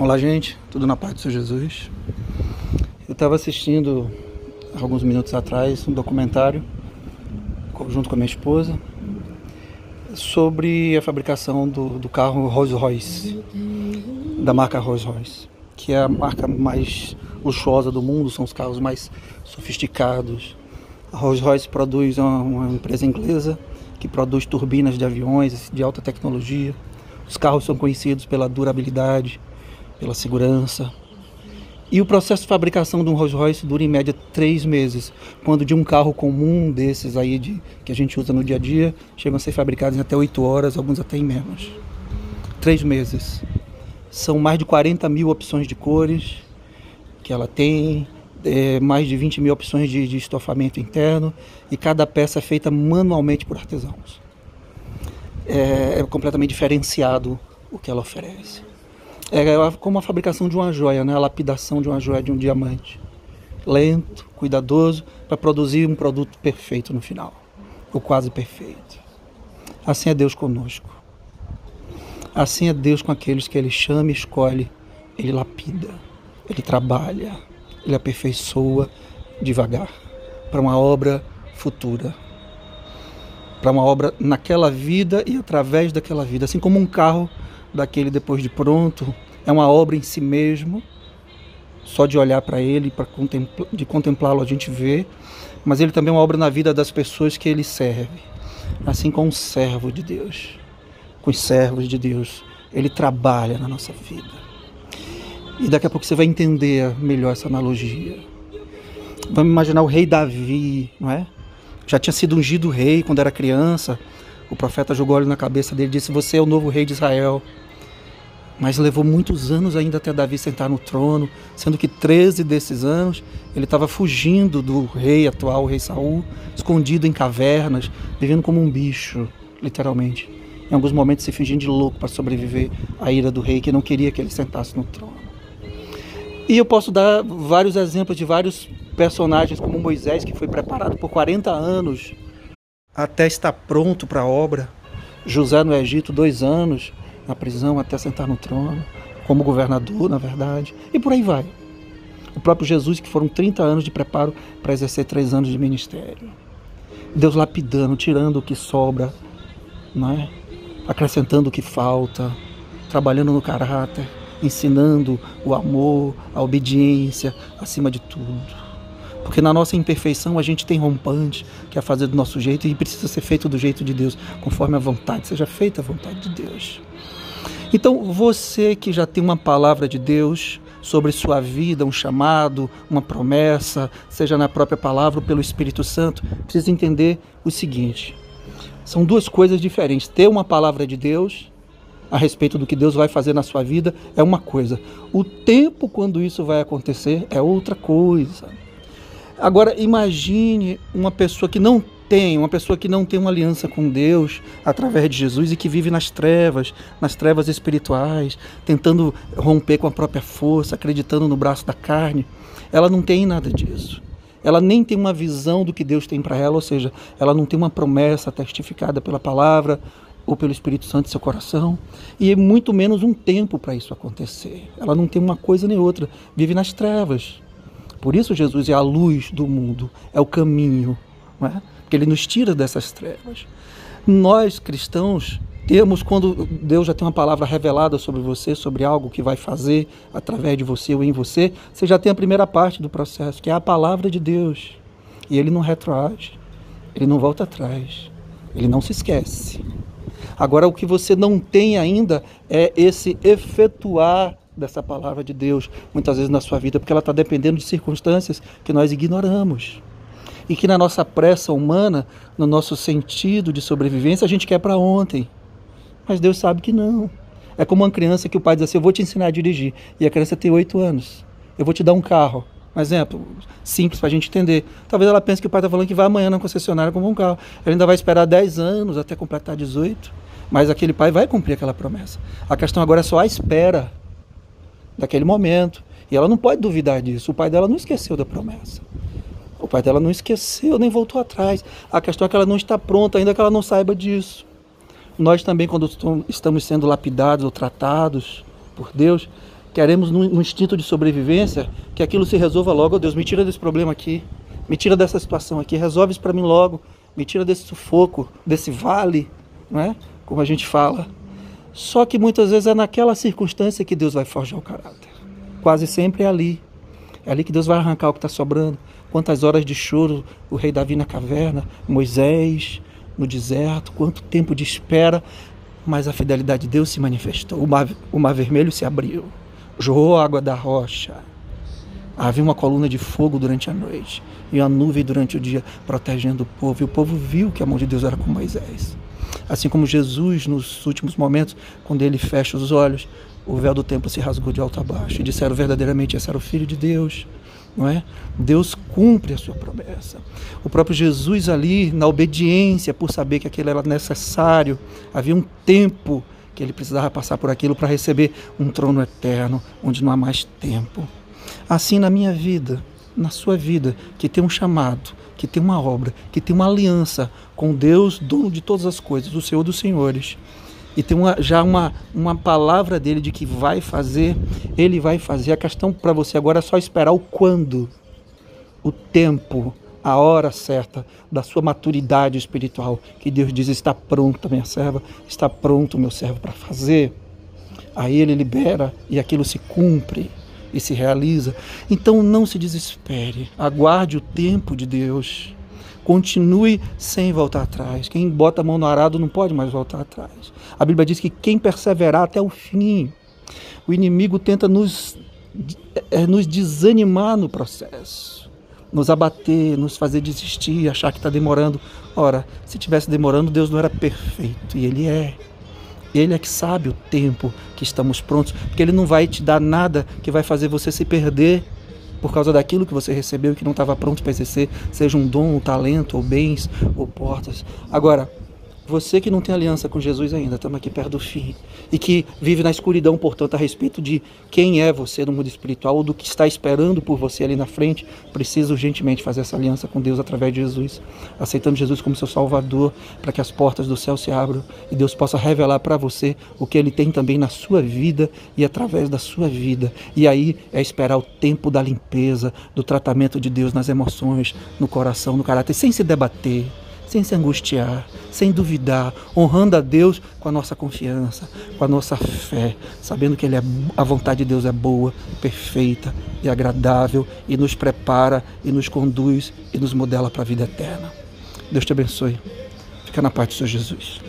Olá, gente, tudo na paz do Senhor Jesus. Eu estava assistindo alguns minutos atrás um documentário junto com a minha esposa sobre a fabricação do, do carro Rolls Royce, da marca Rolls Royce, que é a marca mais luxuosa do mundo, são os carros mais sofisticados. A Rolls Royce produz uma, uma empresa inglesa que produz turbinas de aviões de alta tecnologia. Os carros são conhecidos pela durabilidade, pela segurança. E o processo de fabricação de um Rolls Royce dura em média três meses, quando de um carro comum desses aí de, que a gente usa no dia a dia, chegam a ser fabricados em até oito horas, alguns até em menos. Três meses. São mais de 40 mil opções de cores que ela tem, é, mais de 20 mil opções de, de estofamento interno e cada peça é feita manualmente por artesãos. É, é completamente diferenciado o que ela oferece. É como a fabricação de uma joia, né? a lapidação de uma joia de um diamante. Lento, cuidadoso, para produzir um produto perfeito no final, ou quase perfeito. Assim é Deus conosco. Assim é Deus com aqueles que Ele chama e escolhe, Ele lapida, Ele trabalha, Ele aperfeiçoa devagar para uma obra futura. Para uma obra naquela vida e através daquela vida. Assim como um carro daquele depois de pronto, é uma obra em si mesmo. Só de olhar para ele, para contempl de contemplá-lo a gente vê, mas ele também é uma obra na vida das pessoas que ele serve. Assim como um servo de Deus, com os servos de Deus, ele trabalha na nossa vida. E daqui a pouco você vai entender melhor essa analogia. Vamos imaginar o rei Davi, não é? Já tinha sido ungido rei quando era criança. O profeta jogou óleo na cabeça dele e disse: Você é o novo rei de Israel. Mas levou muitos anos ainda até Davi sentar no trono, sendo que 13 desses anos ele estava fugindo do rei atual, o rei Saul, escondido em cavernas, vivendo como um bicho, literalmente. Em alguns momentos se fingindo de louco para sobreviver à ira do rei que não queria que ele sentasse no trono. E eu posso dar vários exemplos de vários personagens, como Moisés, que foi preparado por 40 anos até estar pronto para a obra. José no Egito, dois anos na prisão até sentar no trono, como governador, na verdade, e por aí vai. O próprio Jesus, que foram 30 anos de preparo para exercer três anos de ministério. Deus lapidando, tirando o que sobra, não é? acrescentando o que falta, trabalhando no caráter, ensinando o amor, a obediência acima de tudo. Porque na nossa imperfeição a gente tem rompante, que é fazer do nosso jeito e precisa ser feito do jeito de Deus, conforme a vontade, seja feita a vontade de Deus. Então, você que já tem uma palavra de Deus sobre sua vida, um chamado, uma promessa, seja na própria palavra ou pelo Espírito Santo, precisa entender o seguinte: são duas coisas diferentes. Ter uma palavra de Deus a respeito do que Deus vai fazer na sua vida é uma coisa. O tempo quando isso vai acontecer é outra coisa. Agora imagine uma pessoa que não tem, uma pessoa que não tem uma aliança com Deus através de Jesus e que vive nas trevas, nas trevas espirituais, tentando romper com a própria força, acreditando no braço da carne, ela não tem nada disso. Ela nem tem uma visão do que Deus tem para ela, ou seja, ela não tem uma promessa testificada pela palavra ou pelo Espírito Santo em seu coração, e é muito menos um tempo para isso acontecer. Ela não tem uma coisa nem outra, vive nas trevas. Por isso Jesus é a luz do mundo, é o caminho, não é? Porque ele nos tira dessas trevas. Nós cristãos temos, quando Deus já tem uma palavra revelada sobre você, sobre algo que vai fazer através de você ou em você, você já tem a primeira parte do processo, que é a palavra de Deus. E ele não retroage, ele não volta atrás, ele não se esquece. Agora, o que você não tem ainda é esse efetuar dessa palavra de Deus, muitas vezes na sua vida, porque ela está dependendo de circunstâncias que nós ignoramos. E que na nossa pressa humana, no nosso sentido de sobrevivência, a gente quer para ontem. Mas Deus sabe que não. É como uma criança que o pai diz assim: Eu vou te ensinar a dirigir. E a criança tem oito anos. Eu vou te dar um carro. Um exemplo simples para a gente entender. Talvez ela pense que o pai está falando que vai amanhã na concessionária comprar um carro. Ela ainda vai esperar 10 anos até completar 18. Mas aquele pai vai cumprir aquela promessa. A questão agora é só a espera daquele momento. E ela não pode duvidar disso. O pai dela não esqueceu da promessa. O pai dela não esqueceu, nem voltou atrás. A questão é que ela não está pronta, ainda que ela não saiba disso. Nós também, quando estamos sendo lapidados ou tratados por Deus, queremos no, instinto de sobrevivência que aquilo se resolva logo. Oh, Deus, me tira desse problema aqui, me tira dessa situação aqui, resolve isso para mim logo, me tira desse sufoco, desse vale, não é? Como a gente fala. Só que muitas vezes é naquela circunstância que Deus vai forjar o caráter. Quase sempre é ali. É ali que Deus vai arrancar o que está sobrando. Quantas horas de choro o rei Davi na caverna, Moisés no deserto, quanto tempo de espera, mas a fidelidade de Deus se manifestou. O mar, o mar vermelho se abriu, jorrou água da rocha. Havia uma coluna de fogo durante a noite e uma nuvem durante o dia protegendo o povo. E o povo viu que a mão de Deus era com Moisés. Assim como Jesus, nos últimos momentos, quando ele fecha os olhos, o véu do templo se rasgou de alto a baixo e disseram verdadeiramente: esse era o Filho de Deus não é? Deus cumpre a sua promessa. O próprio Jesus ali, na obediência, por saber que aquilo era necessário, havia um tempo que ele precisava passar por aquilo para receber um trono eterno, onde não há mais tempo. Assim na minha vida, na sua vida, que tem um chamado, que tem uma obra, que tem uma aliança com Deus, dono de todas as coisas, o Senhor dos Senhores e tem uma, já uma, uma palavra dele de que vai fazer, ele vai fazer. A questão para você agora é só esperar o quando, o tempo, a hora certa da sua maturidade espiritual, que Deus diz: está pronta, minha serva, está pronto, meu servo, para fazer. Aí ele libera e aquilo se cumpre e se realiza. Então não se desespere, aguarde o tempo de Deus. Continue sem voltar atrás. Quem bota a mão no arado não pode mais voltar atrás. A Bíblia diz que quem perseverar até o fim, o inimigo tenta nos, é, nos desanimar no processo, nos abater, nos fazer desistir, achar que está demorando. Ora, se tivesse demorando, Deus não era perfeito e Ele é. Ele é que sabe o tempo que estamos prontos, porque Ele não vai te dar nada que vai fazer você se perder por causa daquilo que você recebeu que não estava pronto para exercer, seja um dom, um talento, ou bens, ou portas. Agora, você que não tem aliança com Jesus ainda, estamos aqui perto do fim, e que vive na escuridão, portanto, a respeito de quem é você no mundo espiritual ou do que está esperando por você ali na frente, precisa urgentemente fazer essa aliança com Deus através de Jesus, aceitando Jesus como seu Salvador, para que as portas do céu se abram e Deus possa revelar para você o que Ele tem também na sua vida e através da sua vida. E aí é esperar o tempo da limpeza, do tratamento de Deus nas emoções, no coração, no caráter, sem se debater sem se angustiar, sem duvidar, honrando a Deus com a nossa confiança, com a nossa fé, sabendo que Ele é, a vontade de Deus é boa, perfeita e agradável e nos prepara e nos conduz e nos modela para a vida eterna. Deus te abençoe. Fica na paz do Senhor Jesus.